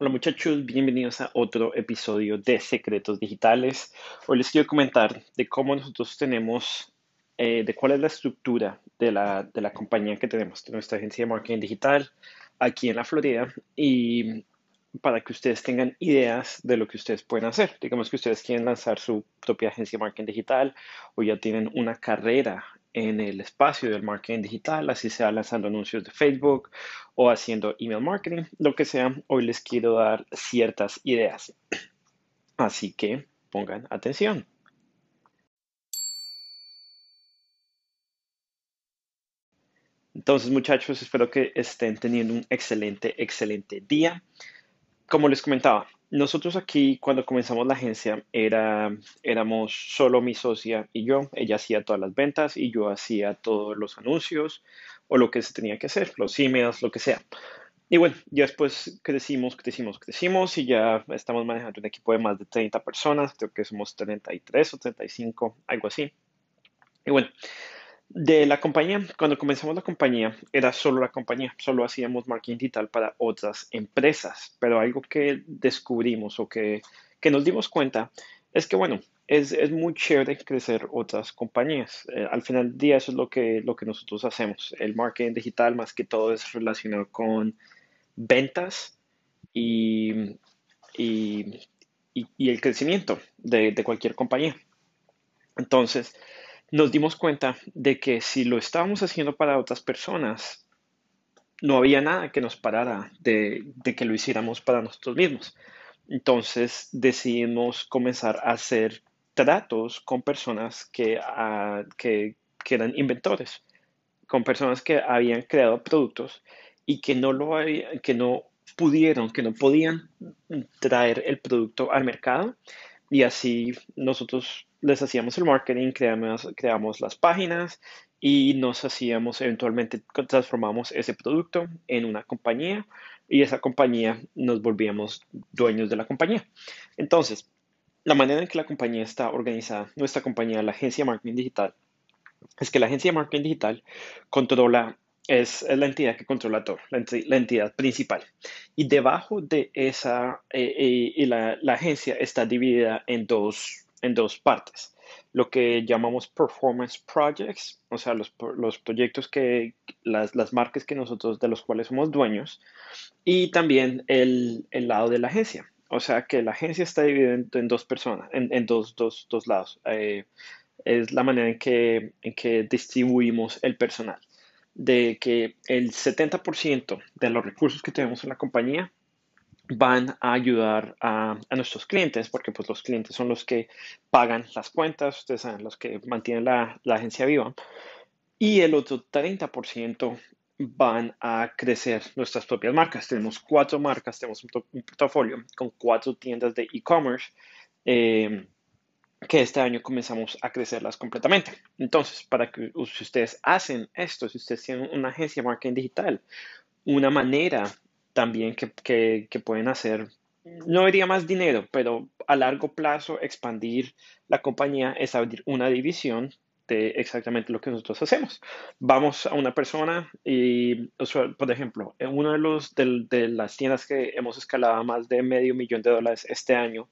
Hola muchachos, bienvenidos a otro episodio de Secretos Digitales. Hoy les quiero comentar de cómo nosotros tenemos, eh, de cuál es la estructura de la, de la compañía que tenemos, de nuestra agencia de marketing digital aquí en la Florida y para que ustedes tengan ideas de lo que ustedes pueden hacer. Digamos que ustedes quieren lanzar su propia agencia de marketing digital o ya tienen una carrera en el espacio del marketing digital, así sea lanzando anuncios de Facebook o haciendo email marketing, lo que sea, hoy les quiero dar ciertas ideas. Así que pongan atención. Entonces, muchachos, espero que estén teniendo un excelente, excelente día. Como les comentaba, nosotros aquí cuando comenzamos la agencia era, éramos solo mi socia y yo. Ella hacía todas las ventas y yo hacía todos los anuncios o lo que se tenía que hacer, los emails, lo que sea. Y bueno, ya después crecimos, crecimos, crecimos y ya estamos manejando un equipo de más de 30 personas, creo que somos 33 o 35, algo así. Y bueno, de la compañía, cuando comenzamos la compañía, era solo la compañía, solo hacíamos marketing digital para otras empresas, pero algo que descubrimos o que, nos dimos cuenta es que, bueno, es, muy chévere crecer otras compañías. Eh, al final del día eso es lo que, lo que nosotros hacemos. El marketing digital más que todo es relacionado con ventas y, y, el crecimiento de, de cualquier compañía. Entonces, nos dimos cuenta de que si lo estábamos haciendo para otras personas, no había nada que nos parara de, que lo hiciéramos para nosotros mismos. Entonces decidimos comenzar a hacer tratos con personas que, ah, que, eran inventores, con personas que habían creado productos y que no, lo que no pudieron, que no podían traer el producto al mercado. Y así nosotros les hacíamos el marketing, creamos, las páginas y nos hacíamos, eventualmente transformamos ese producto en una compañía y esa compañía nos volvíamos dueños de la compañía. Entonces, la manera en que la compañía está organizada, nuestra compañía, la agencia de marketing digital, es que la agencia de marketing digital controla, es, la entidad que controla todo, la, entidad principal. Y debajo de esa, eh, eh, y la, la agencia está dividida en dos en dos partes. Lo que llamamos performance projects, o sea, los, los proyectos que, las, las, marcas que nosotros, de los cuales somos dueños, y también el, el lado de la agencia. O sea, que la agencia está dividida en, dos personas, en, en dos, dos, dos, lados. Eh, es la manera en que, en que distribuimos el personal. De que el 70% de los recursos que tenemos en la compañía van a ayudar a, nuestros clientes, porque pues los clientes son los que pagan las cuentas, ustedes saben, los que mantienen la, agencia viva. Y el otro 30% van a crecer nuestras propias marcas. Tenemos cuatro marcas, tenemos un, portafolio con cuatro tiendas de e-commerce eh, que este año comenzamos a crecerlas completamente. Entonces, para que si ustedes hacen esto, si ustedes tienen una agencia de marketing digital, una manera también que, pueden hacer, no diría más dinero, pero a largo plazo expandir la compañía es abrir una división de exactamente lo que nosotros hacemos. Vamos a una persona y, por ejemplo, en una de, los, de, las tiendas que hemos escalado más de medio millón de dólares este año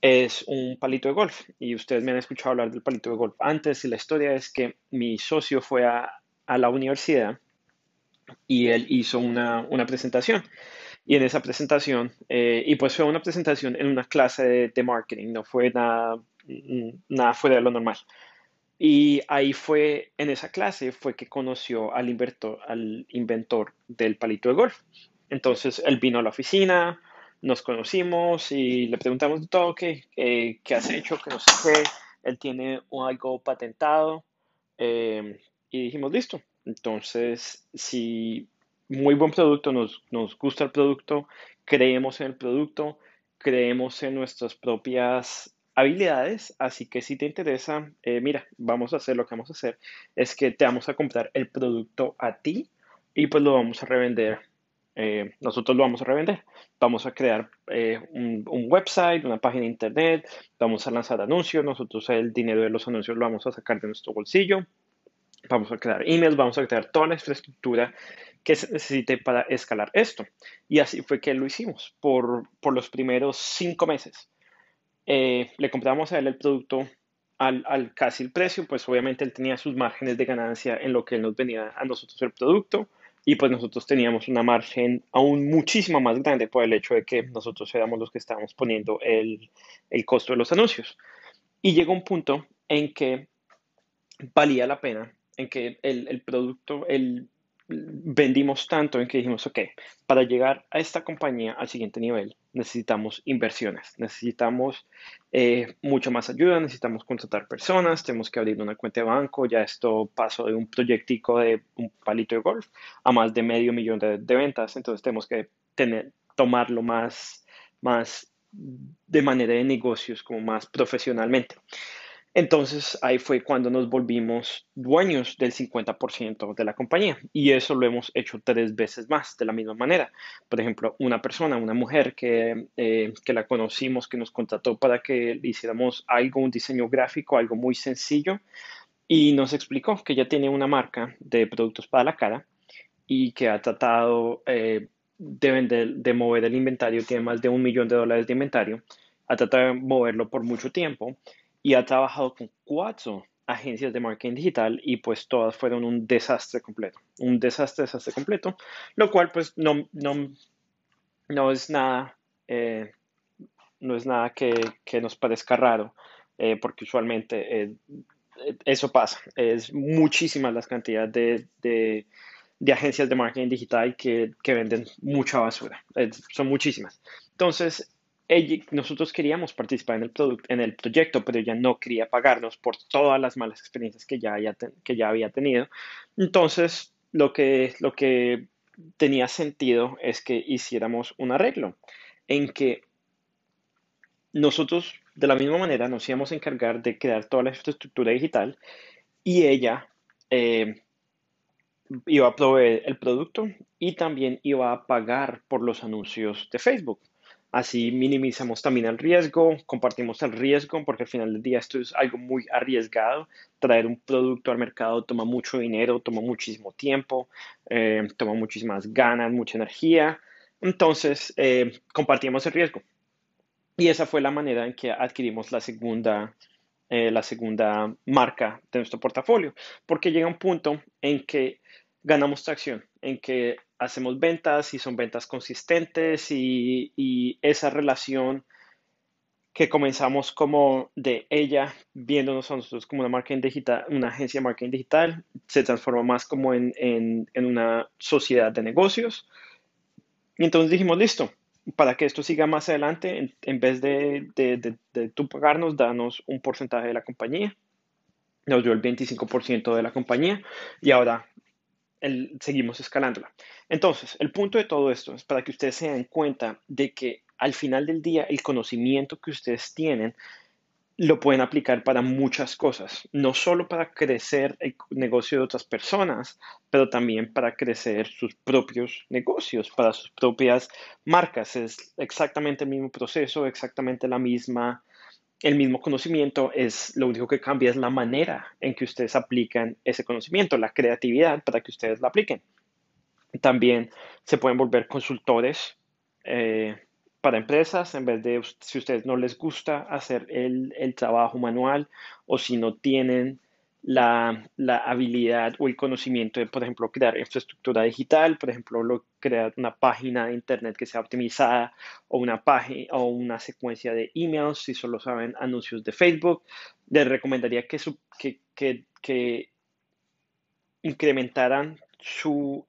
es un palito de golf. Y ustedes me han escuchado hablar del palito de golf antes y la historia es que mi socio fue a, a la universidad y él hizo una, presentación. Y en esa presentación, eh, y pues fue una presentación en una clase de, marketing, no fue nada, nada fuera de lo normal. Y ahí fue, en esa clase, fue que conoció al inventor, al inventor del palito de golf. Entonces él vino a la oficina, nos conocimos y le preguntamos de todo, ¿qué, qué, has hecho? Que no sé qué. Él tiene algo patentado. Eh, y dijimos, listo, entonces, si muy buen producto, nos, gusta el producto, creemos en el producto, creemos en nuestras propias habilidades, así que si te interesa, eh, mira, vamos a hacer lo que vamos a hacer, es que te vamos a comprar el producto a ti y pues lo vamos a revender. Eh, nosotros lo vamos a revender. Vamos a crear eh, un, un, website, una página de internet, vamos a lanzar anuncios, nosotros el dinero de los anuncios lo vamos a sacar de nuestro bolsillo vamos a crear emails, vamos a crear toda la infraestructura que se necesite para escalar esto. Y así fue que lo hicimos por, por los primeros cinco meses. Eh, le compramos a él el producto al, al, casi el precio, pues obviamente él tenía sus márgenes de ganancia en lo que él nos venía a nosotros el producto y pues nosotros teníamos una margen aún muchísimo más grande por el hecho de que nosotros éramos los que estábamos poniendo el, el costo de los anuncios. Y llegó un punto en que valía la pena, en que el, el producto, el, vendimos tanto en que dijimos, ok, para llegar a esta compañía al siguiente nivel necesitamos inversiones, necesitamos eh, mucha más ayuda, necesitamos contratar personas, tenemos que abrir una cuenta de banco, ya esto pasó de un proyectico de un palito de golf a más de medio millón de, de ventas, entonces tenemos que tener, tomarlo más, más de manera de negocios, como más profesionalmente. Entonces ahí fue cuando nos volvimos dueños del 50% de la compañía y eso lo hemos hecho tres veces más de la misma manera. Por ejemplo, una persona, una mujer que, eh, que la conocimos, que nos contrató para que hiciéramos algo, un diseño gráfico, algo muy sencillo y nos explicó que ella tiene una marca de productos para la cara y que ha tratado eh, de, vender, de mover el inventario, tiene más de un millón de dólares de inventario, ha tratado de moverlo por mucho tiempo y ha trabajado con cuatro agencias de marketing digital y pues todas fueron un desastre completo, un desastre, desastre completo, lo cual pues no, no, no es nada, eh, no es nada que, que, nos parezca raro, eh, porque usualmente eh, eso pasa, es muchísimas las cantidades de, de, de, agencias de marketing digital que, que venden mucha basura, son muchísimas. Entonces, nosotros queríamos participar en el, en el proyecto, pero ella no quería pagarnos por todas las malas experiencias que ya, había tenido. Entonces, lo que, lo que tenía sentido es que hiciéramos un arreglo en que nosotros, de la misma manera, nos íbamos a encargar de crear toda la infraestructura digital y ella eh, iba a proveer el producto y también iba a pagar por los anuncios de Facebook. Así minimizamos también el riesgo, compartimos el riesgo, porque al final del día esto es algo muy arriesgado. Traer un producto al mercado toma mucho dinero, toma muchísimo tiempo, eh, toma muchísimas ganas, mucha energía. Entonces, eh, compartimos el riesgo. Y esa fue la manera en que adquirimos la segunda, eh, la segunda marca de nuestro portafolio, porque llega un punto en que ganamos tracción, en que hacemos ventas y son ventas consistentes y, esa relación que comenzamos como de ella viéndonos a nosotros como una marketing digital, una agencia de marketing digital, se transforma más como en, una sociedad de negocios. Y entonces dijimos, listo, para que esto siga más adelante, en, vez de, de, de, tú pagarnos, danos un porcentaje de la compañía. Nos dio el 25% de la compañía y ahora seguimos escalándola. Entonces, el punto de todo esto es para que ustedes se den cuenta de que al final del día el conocimiento que ustedes tienen lo pueden aplicar para muchas cosas, no solo para crecer el negocio de otras personas, pero también para crecer sus propios negocios, para sus propias marcas. Es exactamente el mismo proceso, exactamente la misma el mismo conocimiento es lo único que cambia es la manera en que ustedes aplican ese conocimiento, la creatividad para que ustedes lo apliquen. También se pueden volver consultores eh, para empresas en vez de si ustedes no les gusta hacer el, el trabajo manual o si no tienen la, habilidad o el conocimiento de, por ejemplo, crear infraestructura digital, por ejemplo, lo, crear una página de internet que sea optimizada o una página o una secuencia de emails, si solo saben anuncios de Facebook. Les recomendaría que, que, que, que incrementaran su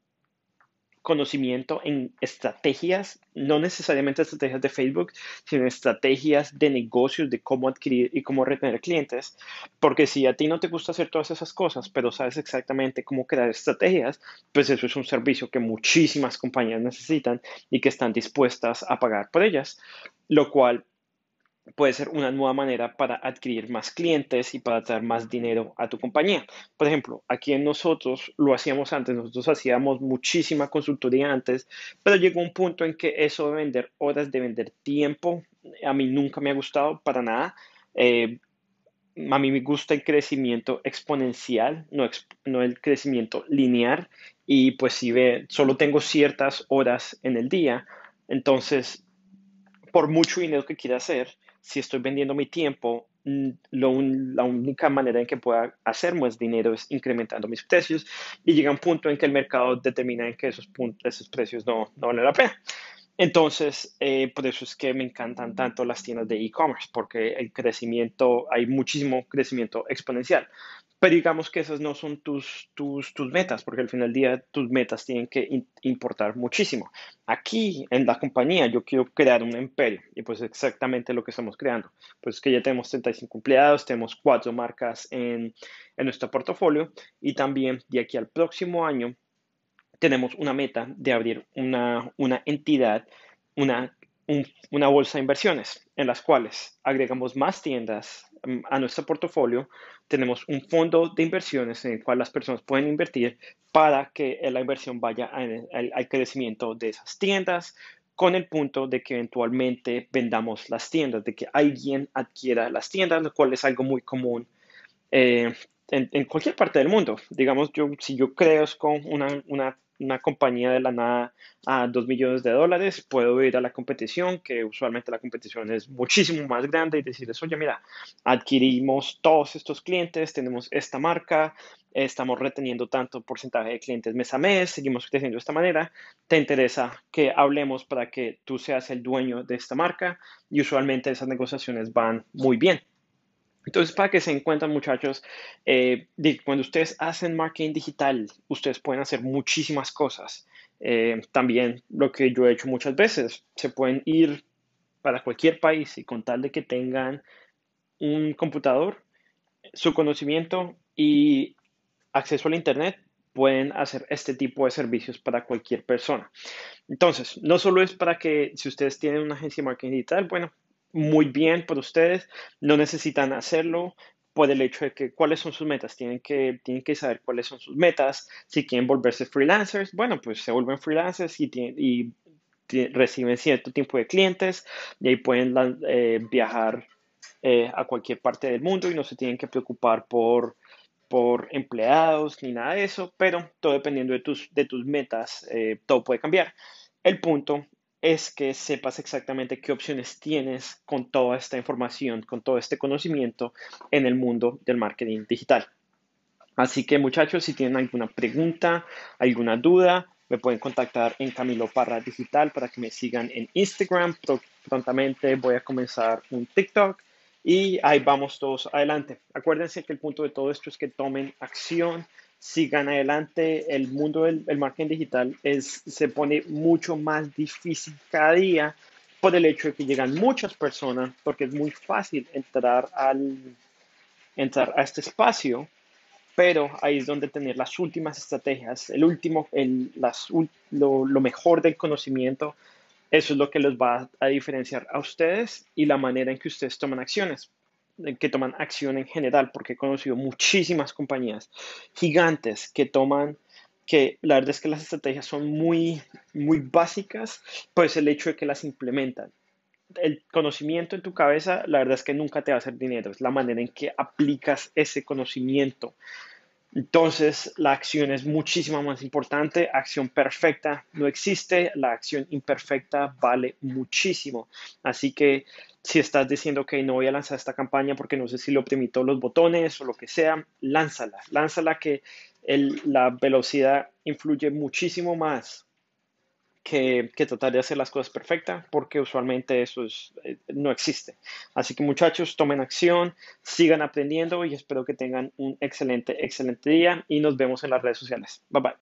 conocimiento en estrategias, no necesariamente estrategias de Facebook, sino estrategias de negocios, de cómo adquirir y cómo retener clientes. Porque si a ti no te gusta hacer todas esas cosas, pero sabes exactamente cómo crear estrategias, pues eso es un servicio que muchísimas compañías necesitan y que están dispuestas a pagar por ellas, lo cual puede ser una nueva manera para adquirir más clientes y para traer más dinero a tu compañía. Por ejemplo, aquí en nosotros lo hacíamos antes, nosotros hacíamos muchísima consultoría antes, pero llegó un punto en que eso de vender horas, de vender tiempo, a mí nunca me ha gustado para nada. Eh, a mí me gusta el crecimiento exponencial, no, no el crecimiento lineal. Y pues si ve, solo tengo ciertas horas en el día, entonces, por mucho dinero que quiera hacer, si estoy vendiendo mi tiempo, mm, la única manera en que pueda hacer más dinero es incrementando mis precios y llega un punto en que el mercado determina en que esos, puntos, esos precios no, no valen la pena. Entonces, eh, por eso es que me encantan tanto las tiendas de e-commerce, porque el crecimiento, hay muchísimo crecimiento exponencial. Pero digamos que esas no son tus, tus, tus metas, porque al final del día tus metas tienen que importar muchísimo. Aquí en la compañía yo quiero crear un imperio y pues exactamente lo que estamos creando. Pues que ya tenemos 35 empleados, tenemos cuatro marcas en, en nuestro portafolio y también de aquí al próximo año tenemos una meta de abrir una, entidad, una, una bolsa de inversiones en las cuales agregamos más tiendas mm, a nuestro portafolio. Tenemos un fondo de inversiones en el cual las personas pueden invertir para que la inversión vaya al, crecimiento de esas tiendas, con el punto de que eventualmente vendamos las tiendas, de que alguien adquiera las tiendas, lo cual es algo muy común eh, en, cualquier parte del mundo. Digamos, yo, si yo crezco una, una una compañía de la nada a 2 millones de dólares, puedo ir a la competición, que usualmente la competición es muchísimo más grande, y decirles, oye, mira, adquirimos todos estos clientes, tenemos esta marca, estamos reteniendo tanto porcentaje de clientes mes a mes, seguimos creciendo de esta manera, te interesa que hablemos para que tú seas el dueño de esta marca y usualmente esas negociaciones van muy bien. Entonces, para que se encuentren, muchachos, eh, cuando ustedes hacen marketing digital, ustedes pueden hacer muchísimas cosas. Eh, también lo que yo he hecho muchas veces, se pueden ir para cualquier país y con tal de que tengan un computador, su conocimiento y acceso al Internet, pueden hacer este tipo de servicios para cualquier persona. Entonces, no solo es para que si ustedes tienen una agencia de marketing digital, bueno, muy bien por ustedes, no necesitan hacerlo por el hecho de que cuáles son sus metas, tienen que, tienen que saber cuáles son sus metas, si quieren volverse freelancers, bueno, pues se vuelven freelancers y, y reciben cierto tipo de clientes y ahí pueden eh, viajar eh, a cualquier parte del mundo y no se tienen que preocupar por, por empleados ni nada de eso, pero todo dependiendo de tus, de tus metas, eh, todo puede cambiar. El punto es que sepas exactamente qué opciones tienes con toda esta información, con todo este conocimiento en el mundo del marketing digital. Así que muchachos, si tienen alguna pregunta, alguna duda, me pueden contactar en Camilo Parra Digital para que me sigan en Instagram. Prontamente voy a comenzar un TikTok y ahí vamos todos adelante. Acuérdense que el punto de todo esto es que tomen acción, sigan adelante. El mundo del marketing digital es, se pone mucho más difícil cada día por el hecho de que llegan muchas personas, porque es muy fácil entrar, al, entrar a este espacio, pero ahí es donde tener las últimas estrategias, el último, el, las, lo, lo mejor del conocimiento. Eso es lo que los va a diferenciar a ustedes y la manera en que ustedes toman acciones que toman acción en general, porque he conocido muchísimas compañías gigantes que toman, que la verdad es que las estrategias son muy, muy básicas, pues el hecho de que las implementan. El conocimiento en tu cabeza, la verdad es que nunca te va a hacer dinero, es la manera en que aplicas ese conocimiento. Entonces, la acción es muchísimo más importante. Acción perfecta no existe, la acción imperfecta vale muchísimo. Así que si estás diciendo que no voy a lanzar esta campaña porque no sé si oprimí todos los botones o lo que sea, lánzala. Lánzala que la velocidad influye muchísimo más que, tratar de hacer las cosas perfectas, porque usualmente eso eh, no existe. Así que muchachos, tomen acción, sigan aprendiendo y espero que tengan un excelente, excelente día y nos vemos en las redes sociales. Bye bye.